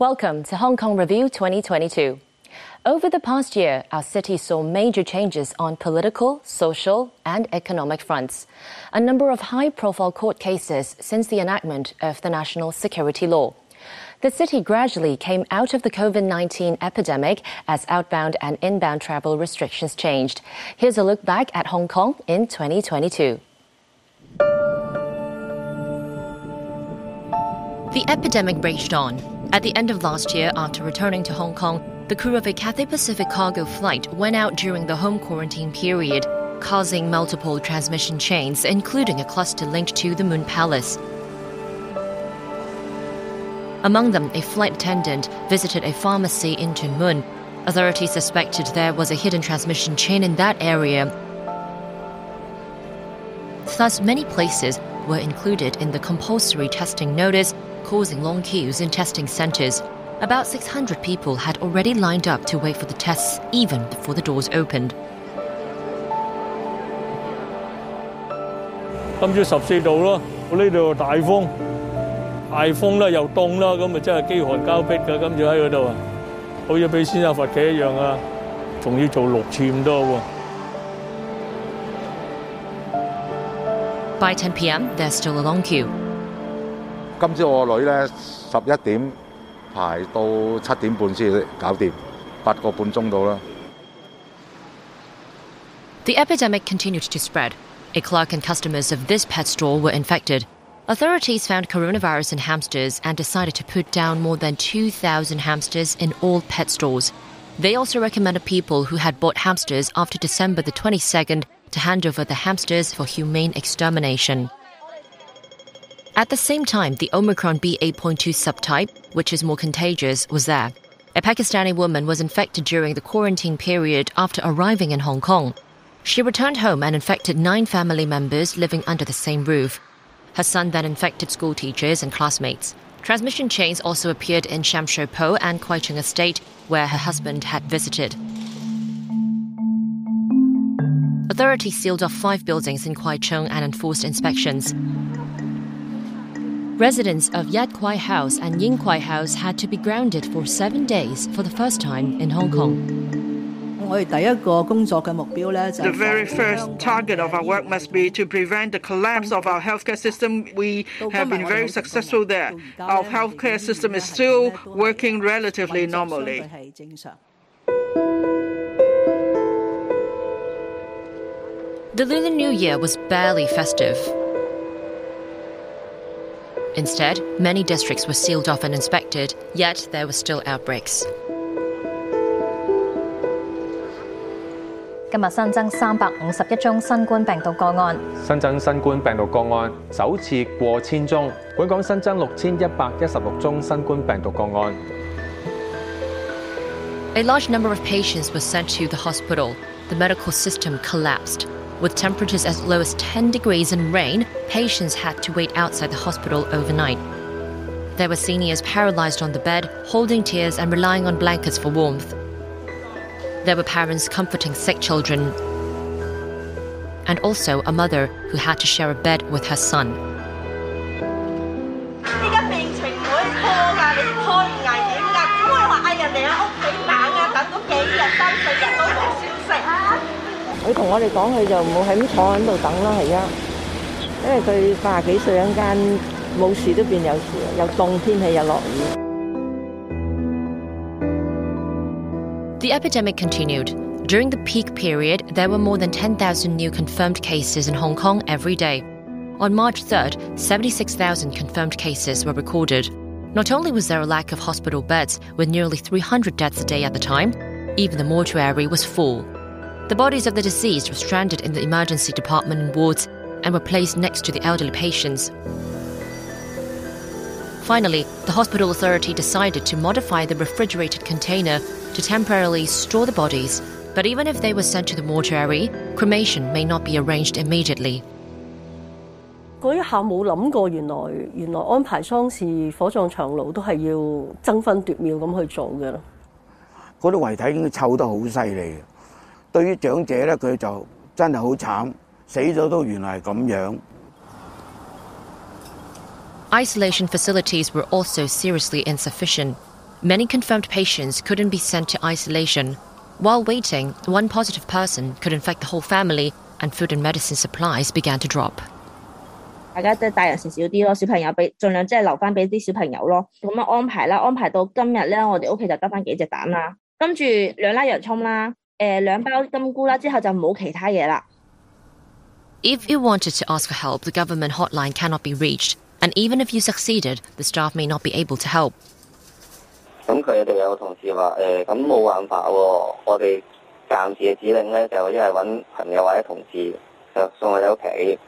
Welcome to Hong Kong Review 2022. Over the past year, our city saw major changes on political, social, and economic fronts. A number of high profile court cases since the enactment of the national security law. The city gradually came out of the COVID 19 epidemic as outbound and inbound travel restrictions changed. Here's a look back at Hong Kong in 2022. The epidemic raged on. At the end of last year, after returning to Hong Kong, the crew of a Cathay Pacific cargo flight went out during the home quarantine period, causing multiple transmission chains, including a cluster linked to the Moon Palace. Among them, a flight attendant visited a pharmacy in Tuen Mun. Authorities suspected there was a hidden transmission chain in that area. Thus, many places were included in the compulsory testing notice causing long queues in testing centres. About 600 people had already lined up to wait for the tests even before the doors opened. By 10 pm, there's still a long queue. 今朝我女咧十一点排到七点半先搞掂，八个半钟到啦。The epidemic continued to spread. A clerk and customers of this pet store were infected. Authorities found coronavirus in hamsters and decided to put down more than 2,000 hamsters in all pet stores. They also recommended people who had bought hamsters after December the 22nd to hand over the hamsters for humane extermination. At the same time, the Omicron BA.2 subtype, which is more contagious, was there. A Pakistani woman was infected during the quarantine period after arriving in Hong Kong. She returned home and infected nine family members living under the same roof. Her son then infected school teachers and classmates. Transmission chains also appeared in Sham Shui Po and Kwai Chung Estate, where her husband had visited. Authorities sealed off five buildings in Kwai Chung and enforced inspections. Residents of Yat Kwai House and Ying Kwai House had to be grounded for seven days for the first time in Hong Kong. The very first target of our work must be to prevent the collapse of our healthcare system. We have been very successful there. Our healthcare system is still working relatively normally. The Lunar New Year was barely festive. Instead, many districts were sealed off and inspected, yet there were still outbreaks. 今日新增三百五十一宗新冠病毒个案，新增新冠病毒个案首次过千宗，本港新增六千一百一十六宗新冠病毒个案。A large number of patients were sent to the hospital. The medical system collapsed. With temperatures as low as 10 degrees and rain, patients had to wait outside the hospital overnight. There were seniors paralyzed on the bed, holding tears and relying on blankets for warmth. There were parents comforting sick children, and also a mother who had to share a bed with her son. 佢同我哋讲，佢就唔好喺咁坐喺度等啦，系啊，因为佢八十几岁一间冇事都变有事，又冻天气又落雨。The epidemic continued. During the peak period, there were more than 10,000 new confirmed cases in Hong Kong every day. On March 3rd, 76,000 confirmed cases were recorded. Not only was there a lack of hospital beds, with nearly 300 deaths a day at the time, even the mortuary was full. The bodies of the deceased were stranded in the emergency department and wards and were placed next to the elderly patients. Finally, the hospital authority decided to modify the refrigerated container to temporarily store the bodies. But even if they were sent to the mortuary, cremation may not be arranged immediately. 嗰一下冇谂过，原来原来安排丧事火葬场路都系要争分夺秒咁去做嘅咯。嗰啲遗体已经臭得好犀利。 對於長者咧，佢就真係好慘，死咗都原來係咁樣。Isolation facilities were also seriously insufficient. Many confirmed patients couldn't be sent to isolation. While waiting, one positive person could infect the whole family, and food and medicine supplies began to drop. 大家即係大人食少啲咯，小朋友俾盡量即係留翻俾啲小朋友咯。咁樣安排啦，安排到今日咧，我哋屋企就得翻幾隻蛋啦，跟住兩粒洋葱啦，誒、兩包金菇啦，之後就冇其他嘢啦。If you wanted to ask for help, the government hotline cannot be reached, and even if you succeeded, the staff may not be able to help. 咁佢哋有同事話誒，咁、冇辦法喎、我哋暫時嘅指令咧就一係揾朋友或者同事就送我哋屋企。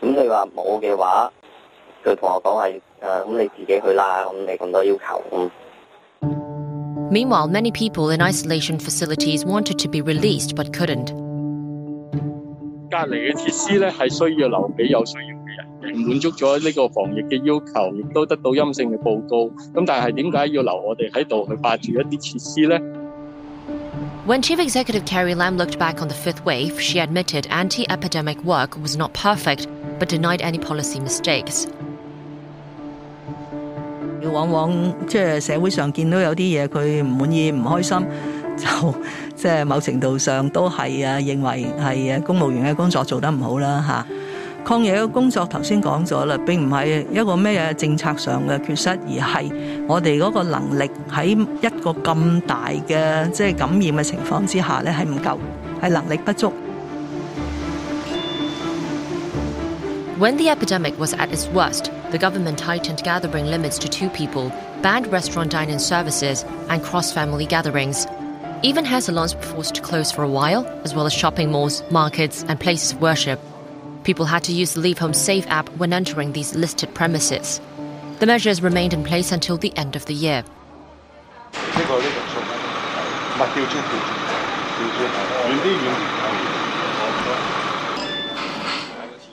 咁你話冇嘅話，佢同我講係誒，咁、你自己去啦，咁你咁多要求咁。Meanwhile, many people in isolation facilities wanted to be released but couldn't. 隔离嘅设施咧系需要留俾有需要嘅人嘅，满足咗呢个防疫嘅要求，亦都得到阴性嘅报告。咁但系点解要留我哋喺度去霸住一啲设施呢？ When Chief Executive Carrie Lam looked back on the fifth wave, she admitted anti epidemic work was not perfect, but denied any policy mistakes. 佢往往即系社会上见到有啲嘢佢唔满意、唔开心，就即系某程度上都系啊认为系啊公务员嘅工作做得唔好啦吓。抗疫嘅工作头先讲咗啦，并唔系一个咩嘢政策上嘅缺失，而系我哋嗰個能力喺一个咁大嘅即系感染嘅情况之下咧系唔够，系能力不足。When the epidemic was at its worst, the government tightened gathering limits to two people, banned restaurant dine in services, and cross family gatherings. Even hair salons were forced to close for a while, as well as shopping malls, markets, and places of worship. People had to use the Leave Home Safe app when entering these listed premises. The measures remained in place until the end of the year.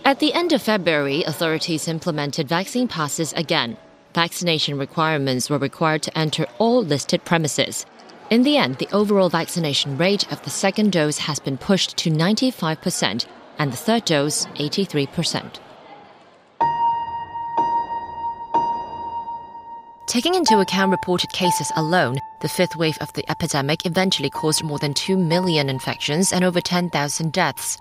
At the end of February, authorities implemented vaccine passes again. Vaccination requirements were required to enter all listed premises. In the end, the overall vaccination rate of the second dose has been pushed to 95%, and the third dose, 83%. Taking into account reported cases alone, the fifth wave of the epidemic eventually caused more than 2 million infections and over 10,000 deaths.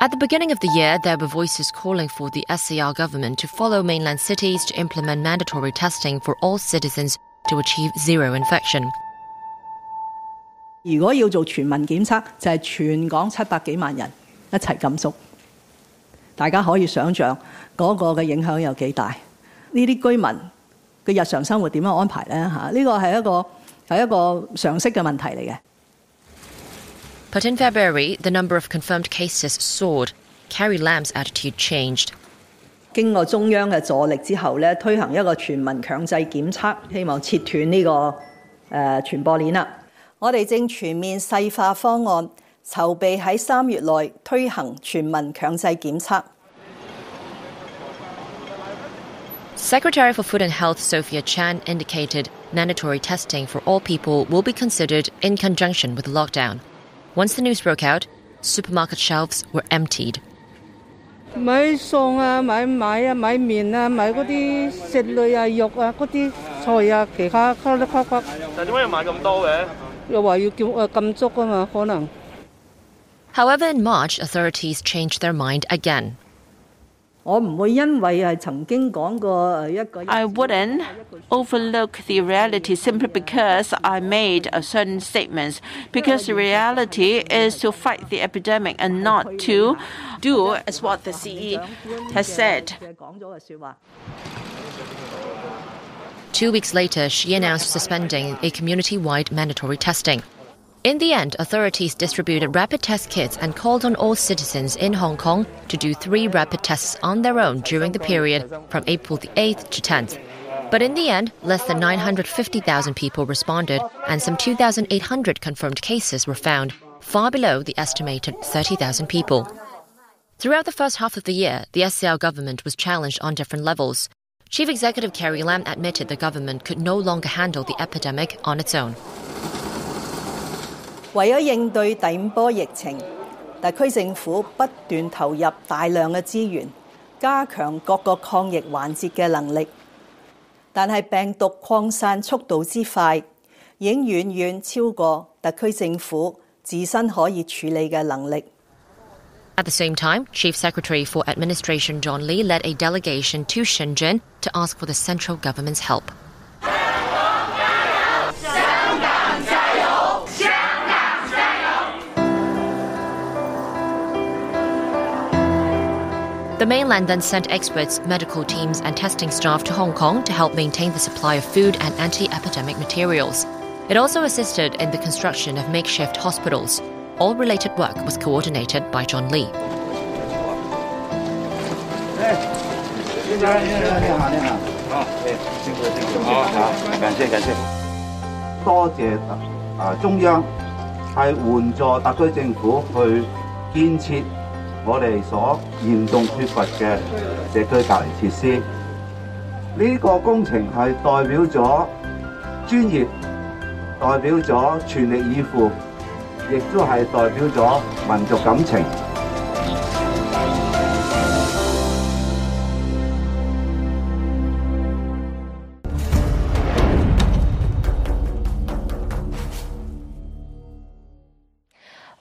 At the beginning of the year, there were voices calling for the SAR government to follow mainland cities to implement mandatory testing for all citizens to achieve zero infection. 如果要做全民檢測，就係、是、全港七百幾萬人一齊禁足，大家可以想象嗰、那個嘅影響有幾大？呢啲居民嘅日常生活點樣安排呢？嚇，呢個係一個係一個常識嘅問題嚟嘅。But in February, the number of confirmed cases soared. Carrie Lam's attitude changed. 经过中央嘅助力之后咧，推行一个全民强制检测，希望切断呢、个诶、呃、传播链啦。我哋正全面细化方案，筹备喺三月内推行全民强制检测。 Secretary for Food and Health Sophia Chan indicated mandatory testing for all people will be considered in conjunction with the lockdown. Once the news broke out, supermarket shelves were emptied. 买餸啊，买米啊，买面啊，买嗰啲食类啊、肉啊、嗰啲菜啊，其他卡哩卡卡。但点解要买咁多嘅？又话要叫诶禁足啊嘛，可能。 However, in March, authorities changed their mind again. I wouldn't overlook the reality simply because I made a certain statements. Because the reality is to fight the epidemic and not to do as what the CE has said. Two weeks later, she announced suspending a community wide mandatory testing. In the end, authorities distributed rapid test kits and called on all citizens in Hong Kong to do three rapid tests on their own during the period from April the 8th to 10th. But in the end, less than 950,000 people responded, and some 2,800 confirmed cases were found, far below the estimated 30,000 people. Throughout the first half of the year, the SAR government was challenged on different levels. Chief Executive Carrie Lam admitted the government could no longer handle the epidemic on its own. 為咗應對第五波疫情，特區政府不斷投入大量嘅資源，加強各個抗疫環節嘅能力。但係病毒擴散速度之快，已經遠遠超過特區政府自身可以處理嘅能力。At the same time, Chief Secretary for Administration John Lee led a delegation to Shenzhen to ask for the central government's help. The mainland then sent experts, medical teams, and testing staff to Hong Kong to help maintain the supply of food and anti epidemic materials. It also assisted in the construction of makeshift hospitals. All related work was coordinated by John Lee. 我哋所嚴重缺乏嘅社區隔離設施。呢、個工程係代表咗專業，代表咗全力以赴，亦都係代表咗民族感情。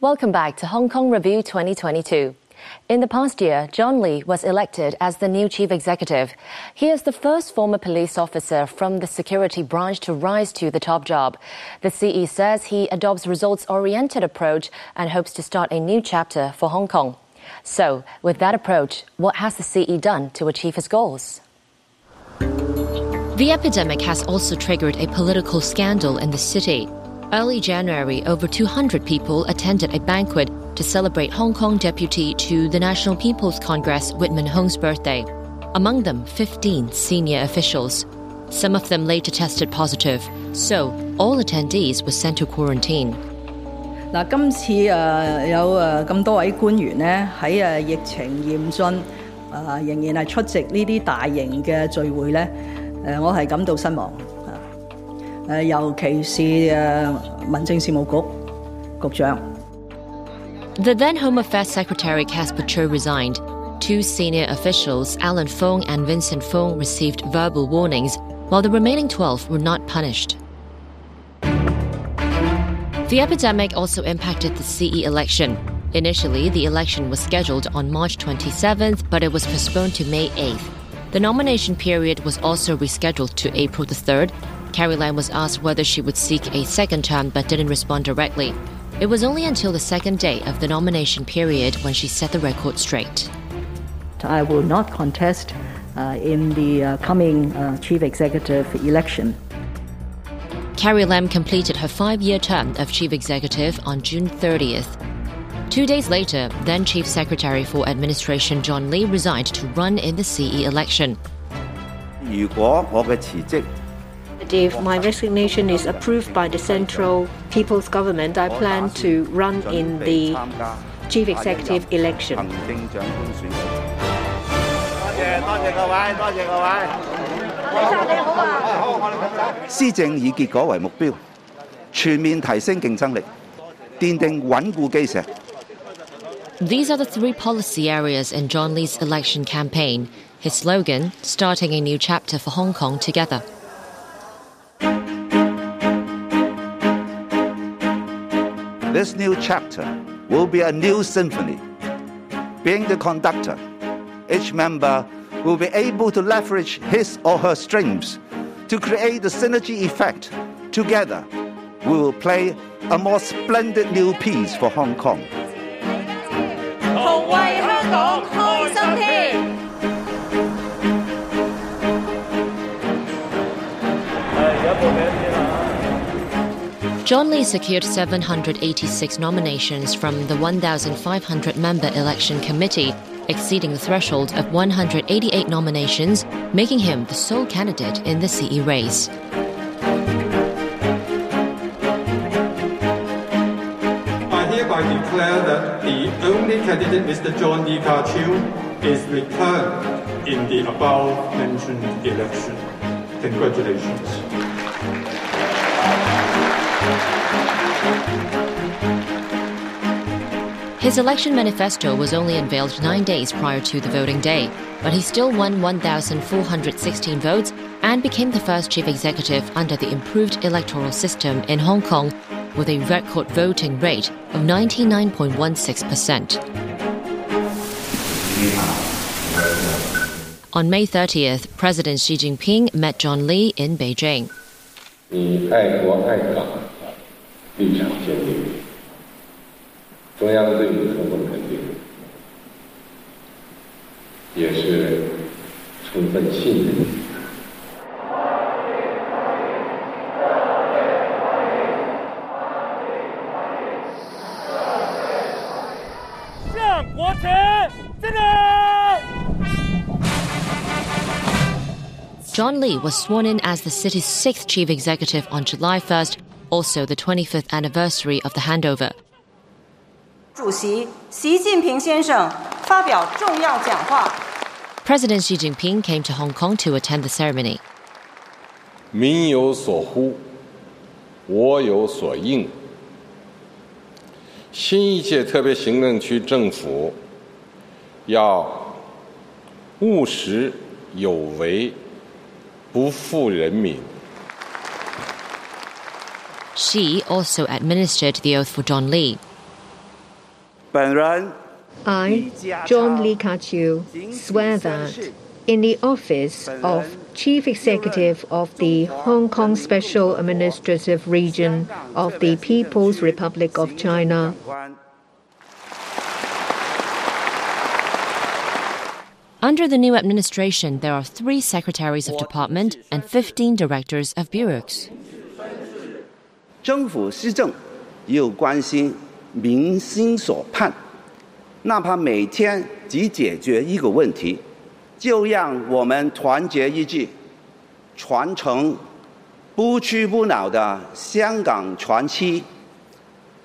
Welcome back to Hong Kong Review 2022. In the past year, John Lee was elected as the new chief executive. He is the first former police officer from the security branch to rise to the top job. The CE says he adopts results-oriented approach and hopes to start a new chapter for Hong Kong. So, with that approach, what has the CE done to achieve his goals? The epidemic has also triggered a political scandal in the city. Early January, over 200 people attended a banquet to celebrate Hong Kong deputy to the National People's Congress Witman Hung's birthday, among them 15 senior officials. Some of them later tested positive, so all attendees were sent to quarantine. 嗱，今次誒有誒咁多位官員咧喺誒疫情嚴峻誒仍然係出席呢啲大型嘅聚會咧，誒我係感到失望啊！誒尤其是誒民政事務局局長。The then Home Affairs Secretary Caspar Tsui resigned. Two senior officials, Alan Fong and Vincent Fong, received verbal warnings, while the remaining 12 were not punished. The epidemic also impacted the CE election. Initially, the election was scheduled on March 27th, but it was postponed to May 8th. The nomination period was also rescheduled to April the 3rd. Carrie Lam was asked whether she would seek a second term but didn't respond directly. It was only until the second day of the nomination period when she set the record straight. I will not contest uh, in the uh, coming uh, chief executive election. Carrie Lam completed her five year term of chief executive on June 30th. Two days later, then Chief Secretary for Administration John Lee resigned to run in the CE election. 如果我嘅辞职 if my resignation is approved by the Central People's Government, I plan to run in the chief executive election. These are the three policy areas in John Lee's election campaign. His slogan, starting a new chapter for Hong Kong together. This new chapter will be a new symphony. Being the conductor, each member will be able to leverage his or her strengths to create the synergy effect. Together, we will play a more splendid new piece for Hong Kong. John Lee secured 786 nominations from the 1,500 member election committee, exceeding the threshold of 188 nominations, making him the sole candidate in the CE race. I hereby declare that the only candidate, Mr. John Lee Ka Chiu, is returned in the above mentioned election. Congratulations. His election manifesto was only unveiled nine days prior to the voting day, but he still won 1,416 votes and became the first chief executive under the improved electoral system in Hong Kong with a record voting rate of 99.16%. On May 30th, President Xi Jinping met John Lee in Beijing. 你爱国爱港，立场坚定， 中央对你充分肯定，也是充分信任。向国前进来！ John Lee was sworn in as the city's sixth chief executive on July 1st, also the 25th anniversary of the handover. 主席习近平先生发表重要讲话。President Xi Jinping came to Hong Kong to attend the ceremony. 民有所呼，我有所应。新一届特别行政区政府要务实有为，不负人民。She also administered the oath for John Lee. I, John Lee Ka Chiu, swear that in the office of Chief Executive of the Hong Kong Special Administrative Region of the People's Republic of China, Under the new administration, there are three secretaries of department and 15 directors of bureaus. 政府施政要关心民心所盼，哪怕每天只解决一个问题，就让我们团结一致，传承不屈不挠的香港传奇，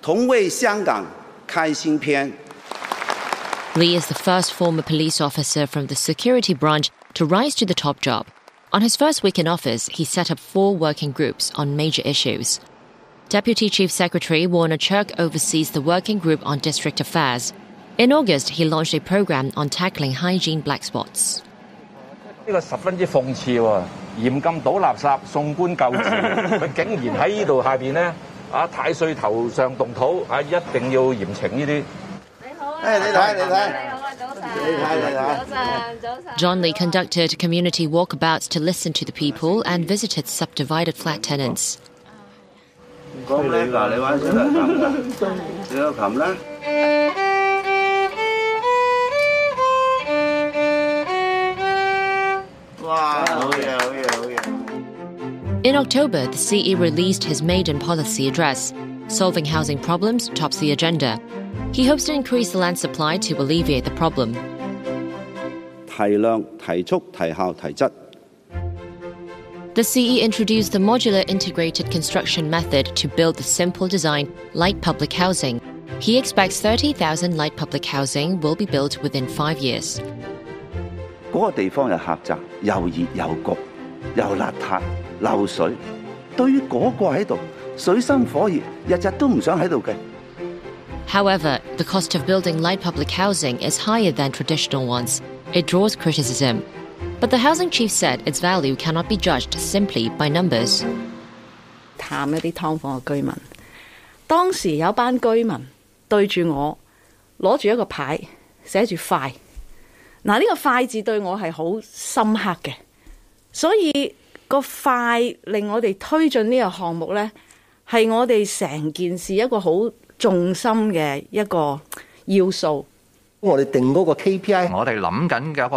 同为香港开新篇。 Lee is the first former police officer from the security branch to rise to the top job. On his first week in office, he set up four working groups on major issues. Deputy Chief Secretary Warner Cheuk oversees the working group on district affairs. In August, he launched a program on tackling hygiene black spots. John Lee conducted community walkabouts to listen to the people and visited subdivided flat tenants. 讲叻㗎，你玩小提琴㗎？你有琴啦。哇！好嘢，好嘢，好嘢。 In October, the CE released his maiden policy address. Solving housing problems tops the agenda. He hopes to increase the land supply to alleviate the problem. 提量、提速、提效、提质。 The CE introduced the modular integrated construction method to build the simple design light public housing. He expects 30,000 light public housing will be built within five years. 嗰个地方又狭窄，又热又焗，又邋遢，漏水。对于嗰个喺度水深火热，日日都唔想喺度嘅。 However, the cost of building light public housing is higher than traditional ones. It draws criticism. But the housing chief said its value cannot be judged simply by numbers. 探一啲劏房嘅居民，当时有班居民对住我攞住一个牌，写住快。嗱，呢个快字对我系好深刻嘅，所以个快令我哋推进呢个项目呢，系我哋成件事一个好重心嘅一个要素。John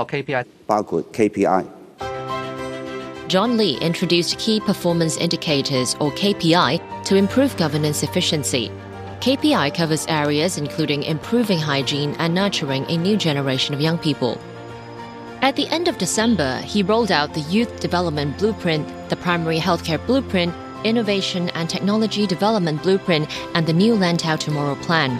KPI，包括 KPI。John Lee introduced key performance indicators or KPI to improve governance efficiency. KPI covers areas including improving hygiene and nurturing a new generation of young people. At the end of December, he rolled out the Youth Development Blueprint, the Primary Healthcare Blueprint, Innovation and Technology Development Blueprint, and the new Lantau Tomorrow Plan.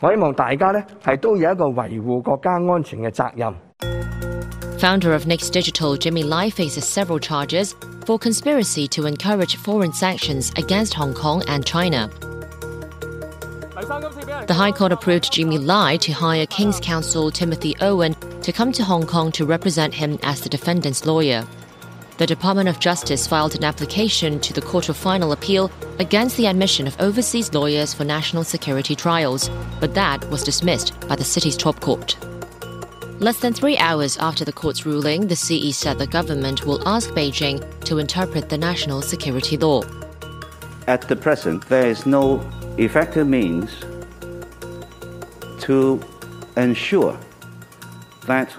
我希望大家咧系都有一个维护国家安全嘅责任。Founder of Next Digital, Jimmy Lai, faces several charges for conspiracy to encourage foreign sanctions against Hong Kong and China. The High Court approved Jimmy Lai to hire King's Counsel Timothy Owen to come to Hong Kong to represent him as the defendant's lawyer. The Department of Justice filed an application to the Court of Final Appeal against the admission of overseas lawyers for national security trials, but that was dismissed by the city's top court. Less than three hours after the court's ruling, the CE said the government will ask Beijing to interpret the national security law. At the present, there is no effective means to ensure that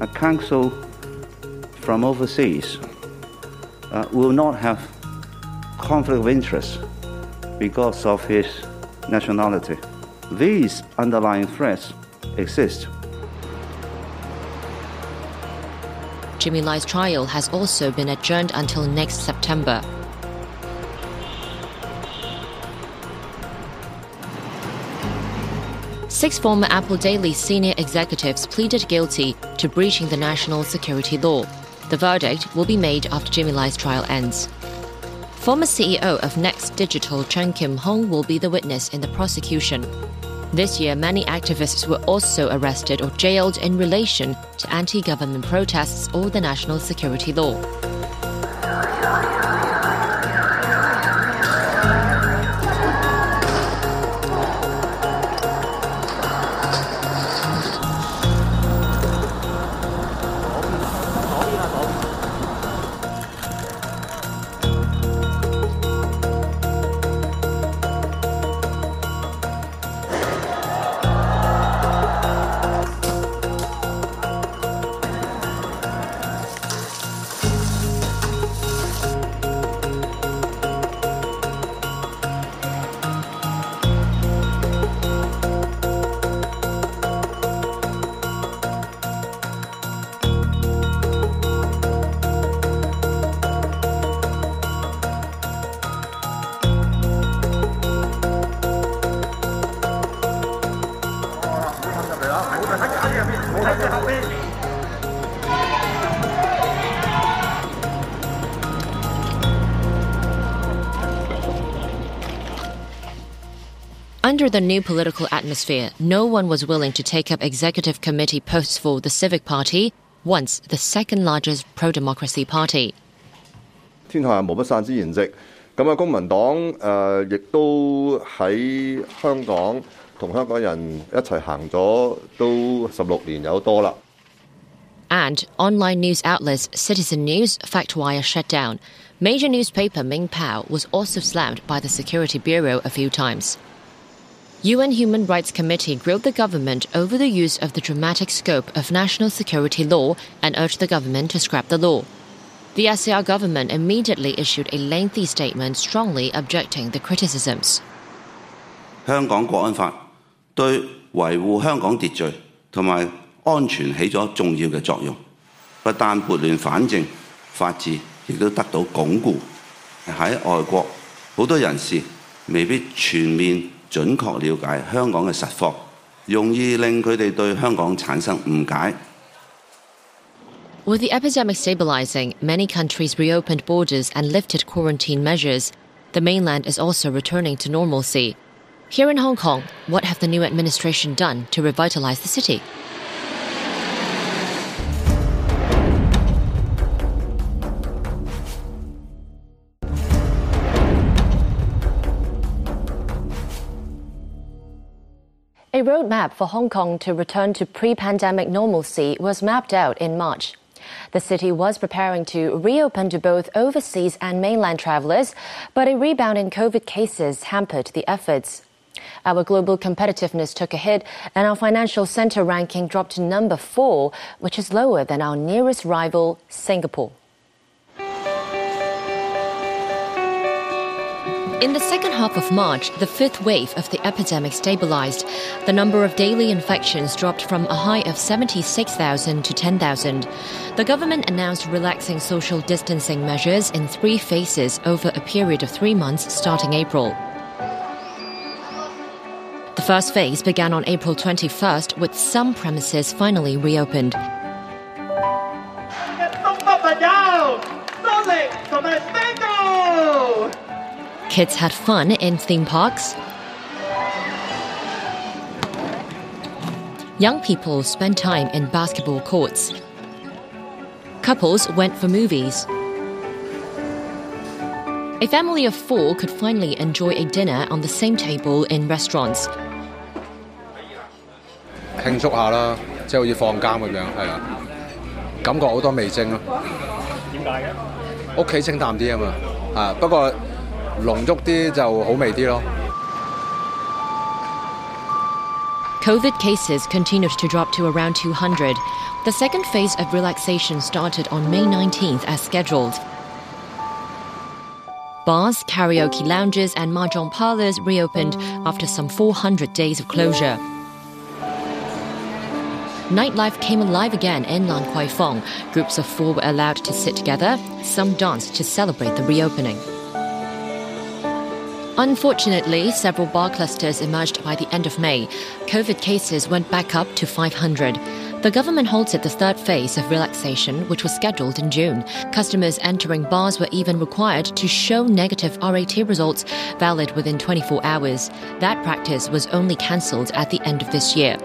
a counsel from overseas uh, will not have conflict of interest because of his nationality. These underlying threats exist. Jimmy Lai's trial has also been adjourned until next September. Six former Apple Daily senior executives pleaded guilty to breaching the national security law. The verdict will be made after Jimmy Lai's trial ends. Former CEO of Next Digital Cheung Kim Hung will be the witness in the prosecution. This year, many activists were also arrested or jailed in relation to anti government protests or the national security law. Under the new political atmosphere, no one was willing to take up executive committee posts for the Civic Party, once the second largest pro democracy party. 天下无不散之筵席，咁啊，公民党诶亦都喺香港同香港人一齐行咗都十六年有多啦。 And online news outlets Citizen News, FactWire shut down. Major newspaper Ming Pao was also slammed by the Security Bureau a few times. UN Human Rights Committee grilled the government over the use of the dramatic scope of national security law and urged the government to scrap the law. The SAR government immediately issued a lengthy statement strongly objecting the criticisms. 香港国安法对维护香港秩序同埋安全起咗重要嘅作用，不但拨乱反正，法治亦都得到巩固。喺外国，好多人士未必全面 准确了解香港嘅实况，容易令佢哋对香港产生误解。 With the epidemic stabilizing, many countries reopened borders and lifted quarantine measures. The mainland is also returning to normalcy. Here in Hong Kong, what have the new administration done to revitalize the city? A roadmap for Hong Kong to return to pre pandemic normalcy was mapped out in March. The city was preparing to reopen to both overseas and mainland travelers, but a rebound in COVID cases hampered the efforts. Our global competitiveness took a hit, and our financial center ranking dropped to number four, which is lower than our nearest rival, Singapore. In the second half of March, the fifth wave of the epidemic stabilized. The number of daily infections dropped from a high of 76,000 to 10,000. The government announced relaxing social distancing measures in three phases over a period of three months starting April. The first phase began on April 21st, with some premises finally reopened. Kids had fun in theme parks. Young people spent time in basketball courts. Couples went for movies. A family of four could finally enjoy a dinner on the same table in restaurants. 庆祝下啦，即系好似放监咁样，系啊，感觉好多味精咯。点解嘅？屋企清淡啲啊嘛，啊不过 浓郁啲就好味啲咯。 COVID cases continued to drop to around 200. The second phase of relaxation started on May 19th as scheduled. Bars, karaoke lounges, and mahjong parlors reopened after some 400 days of closure. Nightlife came alive again in Lan Kwai Fong. Groups of four were allowed to sit together. Some danced to celebrate the reopening. Unfortunately, several bar clusters emerged by the end of May. COVID cases went back up to 500. The government halted the third phase of relaxation, which was scheduled in June. Customers entering bars were even required to show negative RAT results valid within 24 hours. That practice was only cancelled at the end of this year.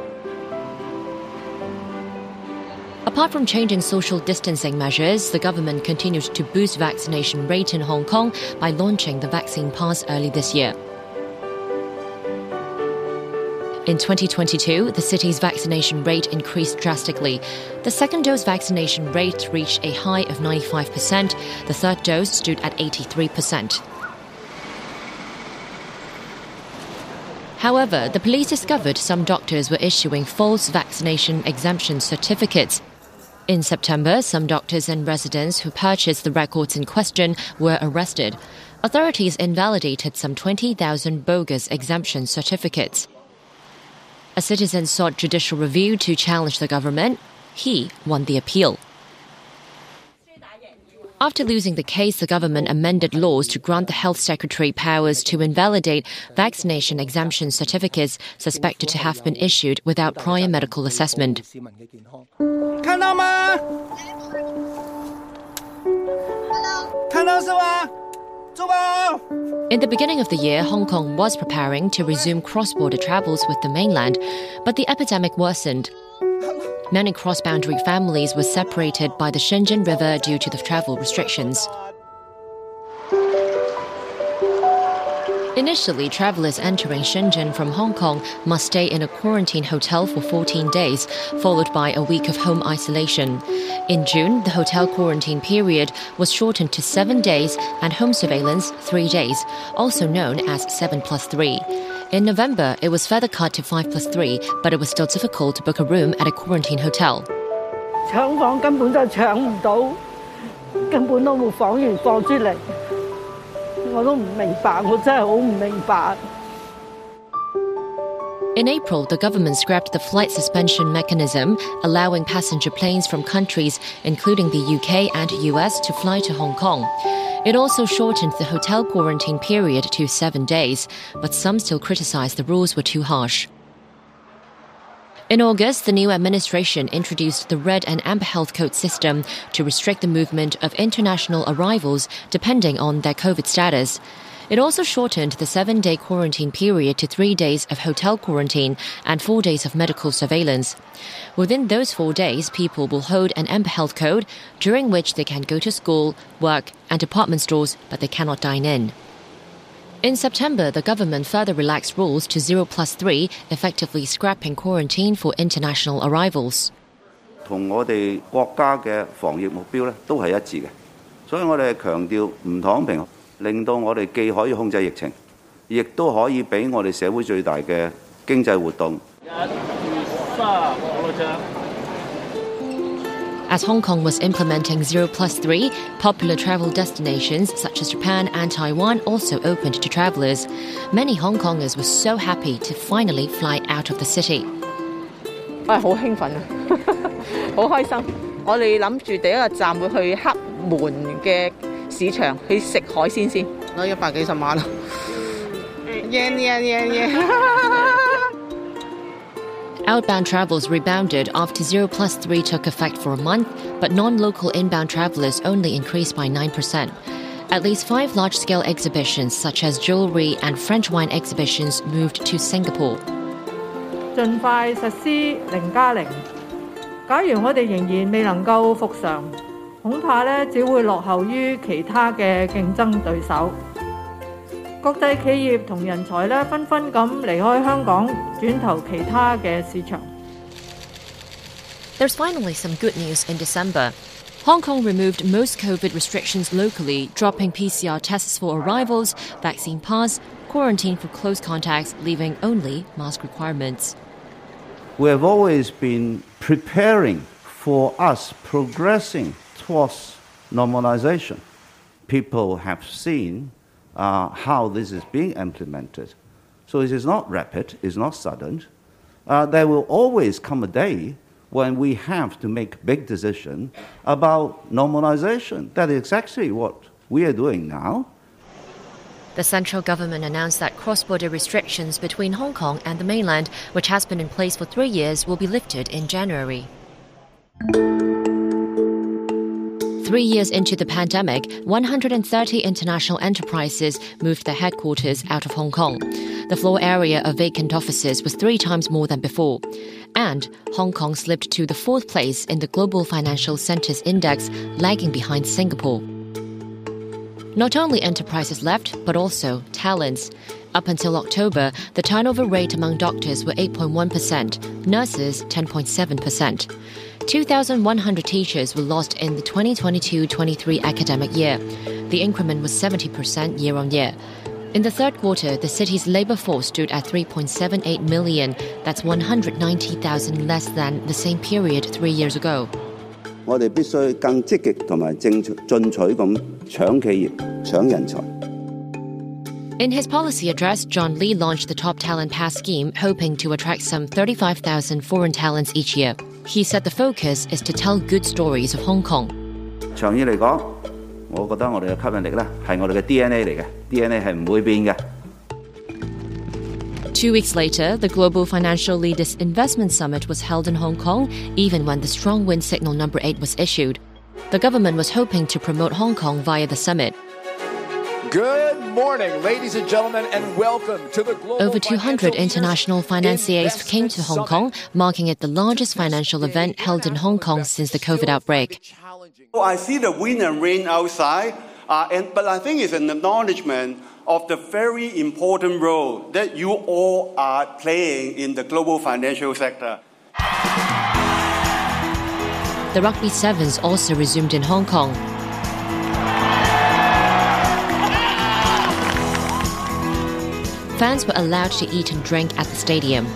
Apart from changing social distancing measures, the government continued to boost vaccination rate in Hong Kong by launching the vaccine pass early this year. In 2022, the city's vaccination rate increased drastically. The second dose vaccination rate reached a high of 95%. The third dose stood at 83%. However, the police discovered some doctors were issuing false vaccination exemption certificates. In September, some doctors and residents who purchased the records in question were arrested. Authorities invalidated some 20,000 bogus exemption certificates. A citizen sought judicial review to challenge the government. He won the appeal. After losing the case, the government amended laws to grant the health secretary powers to invalidate vaccination exemption certificates suspected to have been issued without prior medical assessment. 看到吗？看到是吧？珠宝。 In the beginning of the year, Hong Kong was preparing to resume cross border travels with the mainland, but the epidemic worsened. Many cross boundary families were separated by the Shenzhen River due to the travel restrictions. Initially, travelers entering Shenzhen from Hong Kong must stay in a quarantine hotel for 14 days, followed by a week of home isolation. In June, the hotel quarantine period was shortened to seven days and home surveillance three days, also known as 7 plus 3. In November, it was further cut to 5 plus 3, but it was still difficult to book a room at a quarantine hotel. 抢房根本就抢唔到，根本都冇房源放出嚟，我都唔明白，我真系好唔明白。 In April, the government scrapped the flight suspension mechanism, allowing passenger planes from countries including the UK and US to fly to Hong Kong. It also shortened the hotel quarantine period to seven days, but some still criticized the rules were too harsh. In August, the new administration introduced the red and amber health code system to restrict the movement of international arrivals depending on their COVID status. It also shortened the seven day quarantine period to three days of hotel quarantine and four days of medical surveillance. Within those four days, people will hold an Amber Health code during which they can go to school, work, and department stores, but they cannot dine in. In September, the government further relaxed rules to 0 plus 3, effectively scrapping quarantine for international arrivals. 同我哋国家嘅防疫目标咧都系一致嘅，所以我哋系强调唔躺平， 令到我哋既可以控制疫情，亦都可以俾我哋社会最大嘅经济活动。 As Hong Kong was implementing 0 plus 3, popular travel destinations such as Japan and Taiwan also opened to travelers. Many Hong Kongers were so happy to finally fly out of the city. 我系好兴奋啊，好开心！我哋谂住第一个站会去黑门嘅 市场去食海鲜先，攞一百几十万啊！yen yen yen yen。 Outbound travels rebounded after 0 plus 3 took effect for a month, but non local inbound travelers only increased by 9%. At least five large scale exhibitions, such as jewelry and French wine exhibitions, moved to Singapore. 尽快实施零加零。假如我哋仍然未能够复常， 恐怕咧只会落后于其他嘅竞争对手。国际企业同人才咧纷纷咁离开香港，转投其他嘅市场。 There's finally some good news in December. Hong Kong removed most COVID restrictions locally, dropping PCR tests for arrivals, vaccine pass, quarantine for close contacts, leaving only mask requirements. We have always been preparing for us progressing towards normalization. People have seen uh, how this is being implemented. So it is not rapid, it's not sudden. Uh, there will always come a day when we have to make big decisions about normalization. That is exactly what we are doing now. The central government announced that cross border restrictions between Hong Kong and the mainland, which has been in place for three years, will be lifted in January. Three years into the pandemic, 130 international enterprises moved their headquarters out of Hong Kong. The floor area of vacant offices was three times more than before. And Hong Kong slipped to the fourth place in the Global Financial Centres Index, lagging behind Singapore. Not only enterprises left, but also talents. Up until October, the turnover rate among doctors were 8.1%, nurses 10.7%. 2,100 teachers were lost in the 2022-23 academic year. The increment was 70% year on year. In the third quarter, the city's labor force stood at 3.78 million. That's 190,000 less than the same period three years ago. 我哋必须更积极同埋正进取咁抢企业、抢人才。 In his policy address, John Lee launched the Top Talent Pass scheme, hoping to attract some 35,000 foreign talents each year. He said the focus is to tell good stories of Hong Kong. 长远嚟讲，我觉得我哋嘅吸引力咧系我哋嘅 DNA 嚟嘅，DNA 系唔会变嘅。 Two weeks later, the Global Financial Leaders Investment Summit was held in Hong Kong, even when the strong wind signal number 8 was issued. The government was hoping to promote Hong Kong via the summit. Good morning, ladies and gentlemen, and welcome to the Global Over 200 international financiers came to Hong Kong, marking it the largest financial event held in Hong Kong since the COVID outbreak. Oh, I see the wind and rain outside, uh, and, but I think it's an acknowledgement of the very important role that you all are playing in the global financial sector. The Rugby Sevens also resumed in Hong Kong. Fans were allowed to eat and drink at the stadium.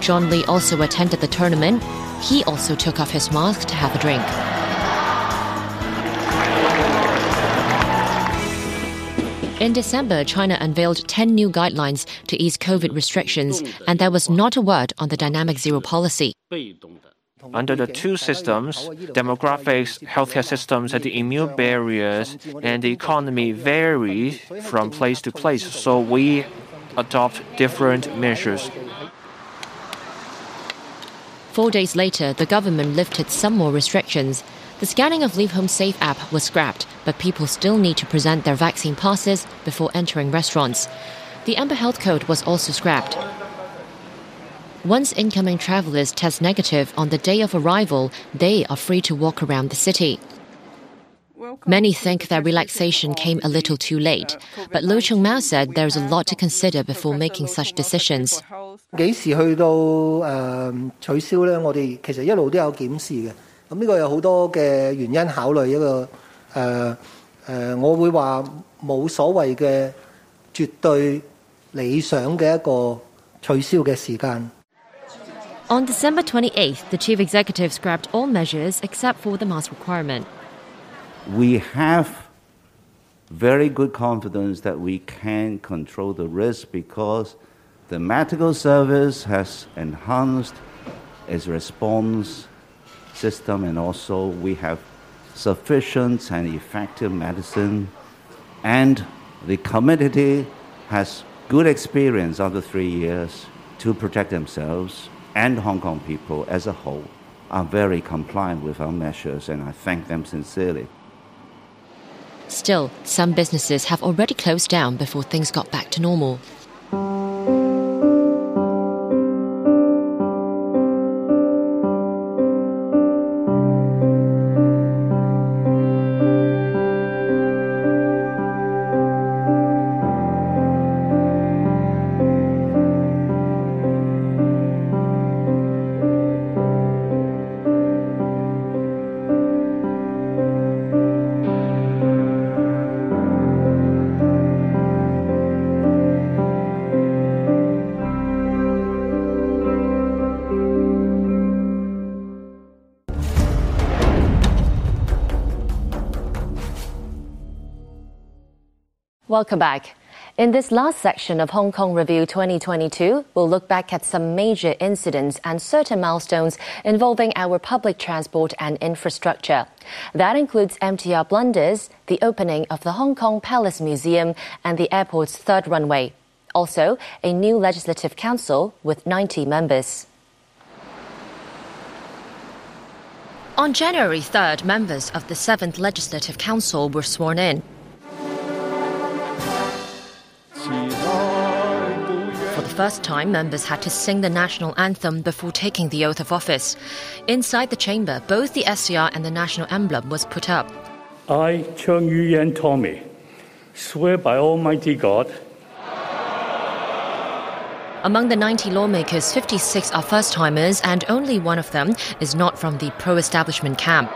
John Lee also attended the tournament. He also took off his mask to have a drink. In December, China unveiled 10 new guidelines to ease COVID restrictions, and there was not a word on the dynamic zero policy. Under the two systems, demographics, healthcare systems, and the immune barriers and the economy vary from place to place, so we adopt different measures. Four days later, the government lifted some more restrictions. The scanning of Leave Home Safe app was scrapped, but people still need to present their vaccine passes before entering restaurants. The Amber Health Code was also scrapped. Once incoming travelers test negative on the day of arrival, they are free to walk around the city. Many think that relaxation came a little too late, but Lo Liu Chengmao said there is a lot to consider before making such decisions. On December 28th, the chief executive scrapped all measures except for the mask requirement. We have very good confidence that we can control the risk because the medical service has enhanced its response system and also we have sufficient and effective medicine and the community has good experience after three years to protect themselves and Hong Kong people as a whole are very compliant with our measures and I thank them sincerely. Still, some businesses have already closed down before things got back to normal. Welcome back. In this last section of Hong Kong Review 2022, we'll look back at some major incidents and certain milestones involving our public transport and infrastructure. That includes MTR blunders, the opening of the Hong Kong Palace Museum, and the airport's third runway. Also, a new legislative council with 90 members. On January 3rd, members of the 7th Legislative Council were sworn in. For the first time, members had to sing the national anthem before taking the oath of office. Inside the chamber, both the SAR and the national emblem was put up. I, Cheung Yu Yan Tommy, swear by Almighty God Among the 90 lawmakers, 56 are first timers, and only one of them is not from the pro establishment camp.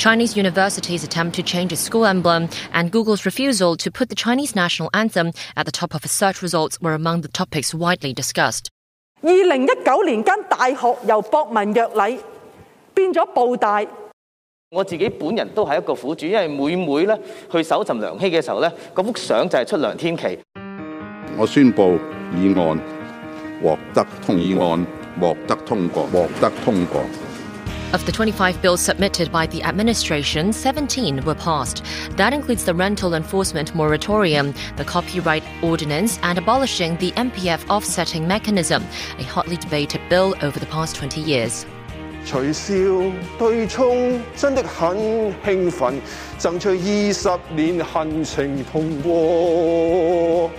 Chinese universities' attempt to change its school emblem and Google's refusal to put the Chinese national anthem at the top of its search results were among the topics widely discussed. 二零一九年间大学由博文约礼变咗布大。我自己本人都系一个苦主，因为每每咧去搜寻梁希嘅时候咧，嗰幅相就系出梁天琦。我宣布议案获得通议案获得通过，获得通过。 Of the 25 bills submitted by the administration, 17 were passed. That includes the rental enforcement moratorium, the copyright ordinance, and abolishing the MPF offsetting mechanism, a hotly debated bill over the past 20 years. 取消对冲真的很兴奋，争取二十年行程通过。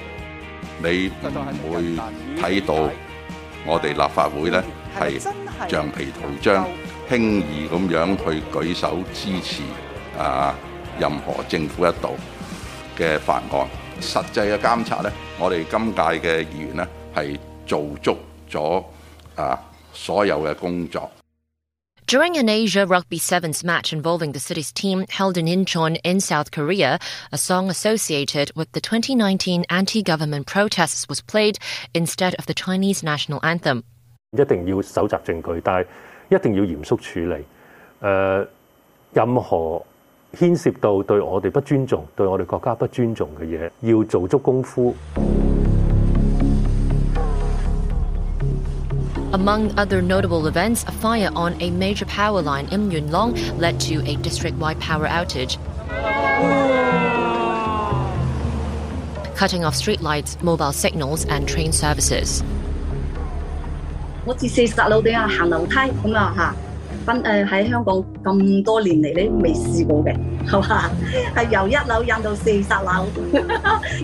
你唔会睇到我哋立法会呢系橡皮图章， 轻易咁样去举手支持啊任何政府一道嘅法案。实际嘅监察呢，我哋今届嘅议员呢系做足咗啊所有嘅工作。 During an Asia Rugby Sevens match involving the city's team held in Incheon in South Korea, a song associated with the 2019 anti-government protests was played instead of the Chinese national anthem. 一定要搜集证据，但系 一定要嚴肅處理。誒、呃，任何牽涉到對我哋不尊重、對我哋國家不尊重嘅嘢，要做足功夫。Among other notable events, a fire on a major power line in Yuen Long led to a district wide power outage, cutting off streetlights, mobile signals, and train services. 我自四十樓頂啊行樓梯咁啊嚇，分誒喺香港咁多年嚟咧未試過嘅，係嘛？係由一樓印到四十樓，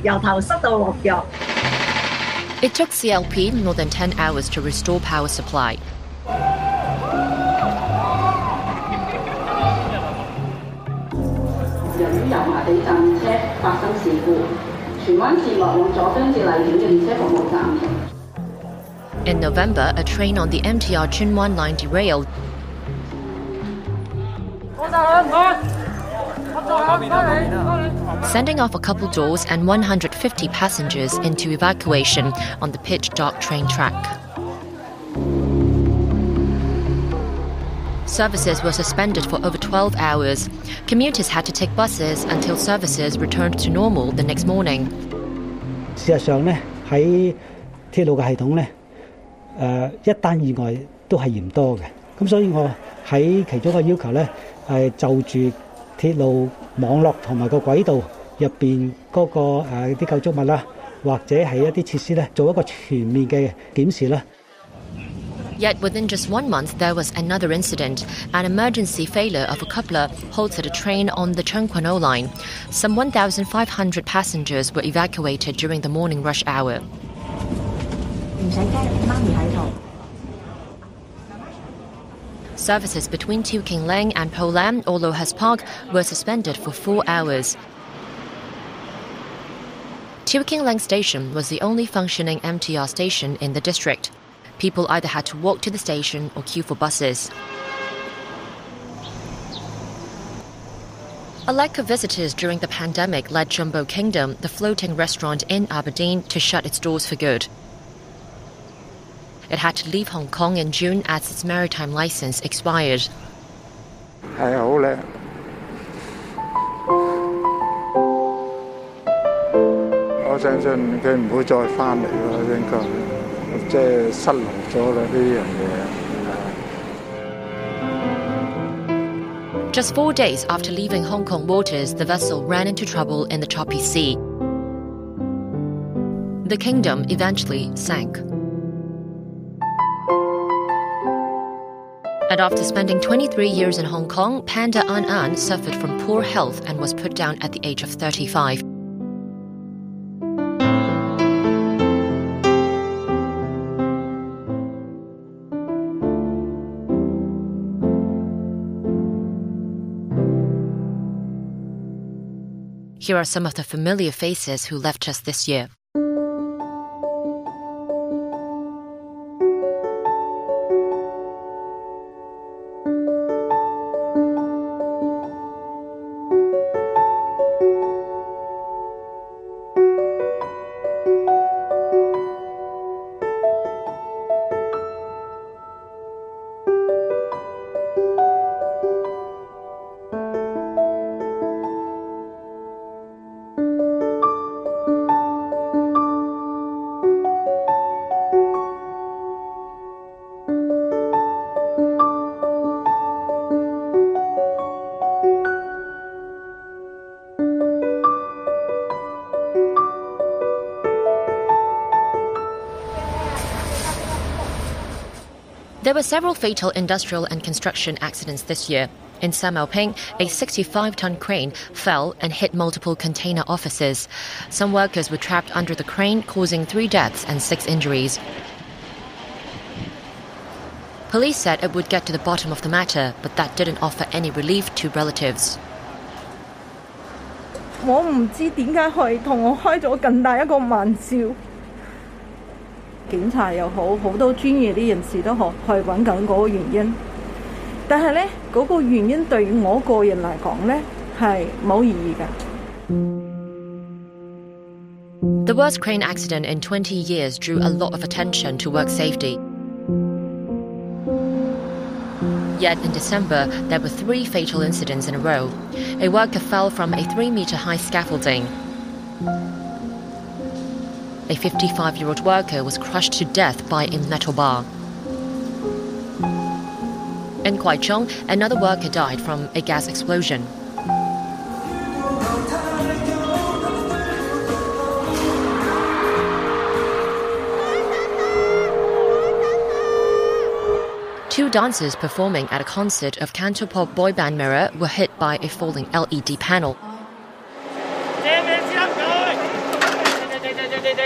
由頭濕到落腳。It took CLP more than ten hours to restore power supply. In November, a train on the MTR Tsuen Wan line derailed. Sending off a couple doors and 150 passengers into evacuation on the pitch dark train track. Services were suspended for over 12 hours. Commuters had to take buses until services returned to normal the next morning. Yet within just one month, there was another incident. An emergency failure of a coupler halted a train on the Tseung Kwan O line. Some 1,500 passengers were evacuated during the morning rush hour. Services between Tu Leng and Po Lam or Lohas Park were suspended for four hours. Tu Leng Station was the only functioning MTR station in the district. People either had to walk to the station or queue for buses. A lack of visitors during the pandemic led Jumbo Kingdom, the floating restaurant in Aberdeen, to shut its doors for good. It had to leave Hong Kong in June as its maritime license expired. Just four days after leaving Hong Kong waters, the vessel ran into trouble in the choppy sea. The kingdom eventually sank. And after spending 23 years in Hong Kong, Panda An An suffered from poor health and was put down at the age of 35. Here are some of the familiar faces who left us this year. were several fatal industrial and construction accidents this year. In Sau Mau Ping, a 65 ton crane fell and hit multiple container offices. Some workers were trapped under the crane, causing three deaths and six injuries. Police said it would get to the bottom of the matter, but that didn't offer any relief to relatives. 我唔知點解佢同我開咗咁大一個玩笑。检查又好，好多专业啲人士都好，去揾紧嗰个原因。但系咧，嗰、个原因对我个人嚟讲咧系冇意义嘅。 The worst crane accident in 20 years drew a lot of attention to work safety. Yet in December, there were three fatal incidents in a row. A worker fell from a three meter high scaffolding. A 55 year old worker was crushed to death by a metal bar. In Kwai Chung, another worker died from a gas explosion. Two dancers performing at a concert of Cantopop boy band Mirror were hit by a falling LED panel.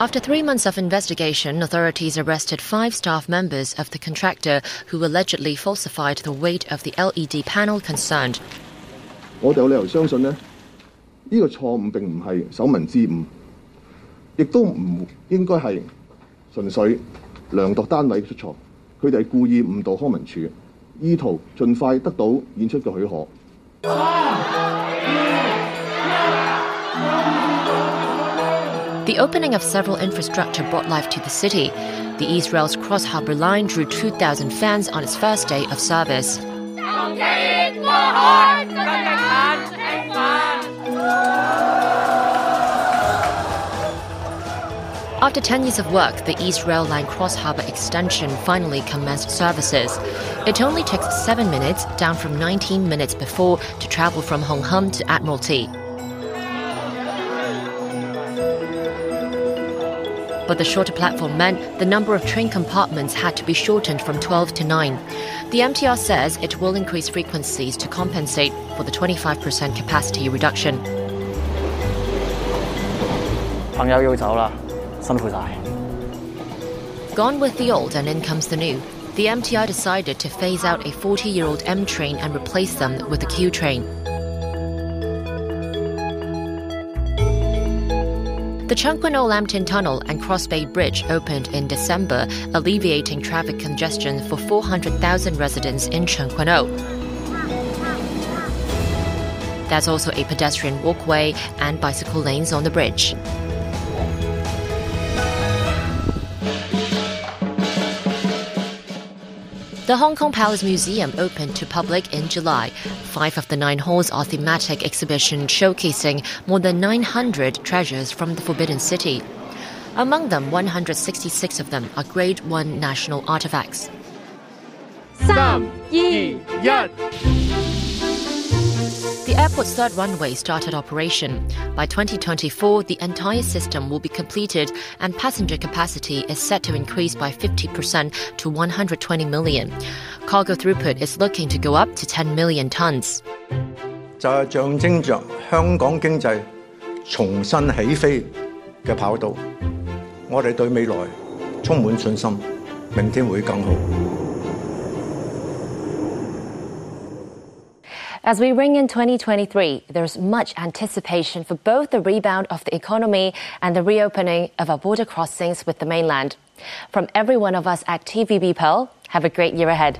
After three months of investigation, authorities arrested five staff members of the contractor who allegedly falsified the weight of the LED panel concerned. 我哋有理由相信呢，呢、个错误并唔系手民之误，亦都唔应该系纯粹量度单位出错，佢哋系故意误导康文署，意图尽快得到演出嘅许可。 The opening of several infrastructure brought life to the city. The East Rail's Cross Harbour line drew 2,000 fans on its first day of service. After 10 years of work, the East Rail Line Cross Harbour extension finally commenced services. It only took 7 minutes, down from 19 minutes before, to travel from Hong Kong to Admiralty. But the shorter platform meant the number of train compartments had to be shortened from 12 to 9. The MTR says it will increase frequencies to compensate for the 25% capacity reduction. 朋友要走啦，辛苦晒。 Gone with the old and in comes the new. The MTR decided to phase out a 40 year old M train and replace them with a Q train. The Tseung Kwan O Lam Tin Tunnel and Cross Bay Bridge opened in December, alleviating traffic congestion for 400,000 residents in Chung There's also a pedestrian walkway and bicycle lanes on the bridge. The Hong Kong Palace Museum opened to public in July. Five of the nine halls are thematic exhibitions showcasing more than 900 treasures from the Forbidden City. Among them, 166 of them are Grade 1 national artifacts. 三、二、一。 The airport's third runway started operation. By 2024, the entire system will be completed and passenger capacity is set to increase by 50% to 120 million. Cargo throughput is looking to go up to 10 million tons. 就系象征着香港经济重新起飞嘅跑道。我哋对未来充满信心，明天会更好。 As we ring in 2023, there's much anticipation for both the rebound of the economy and the reopening of our border crossings with the mainland. From every one of us at TVB Pearl, have a great year ahead.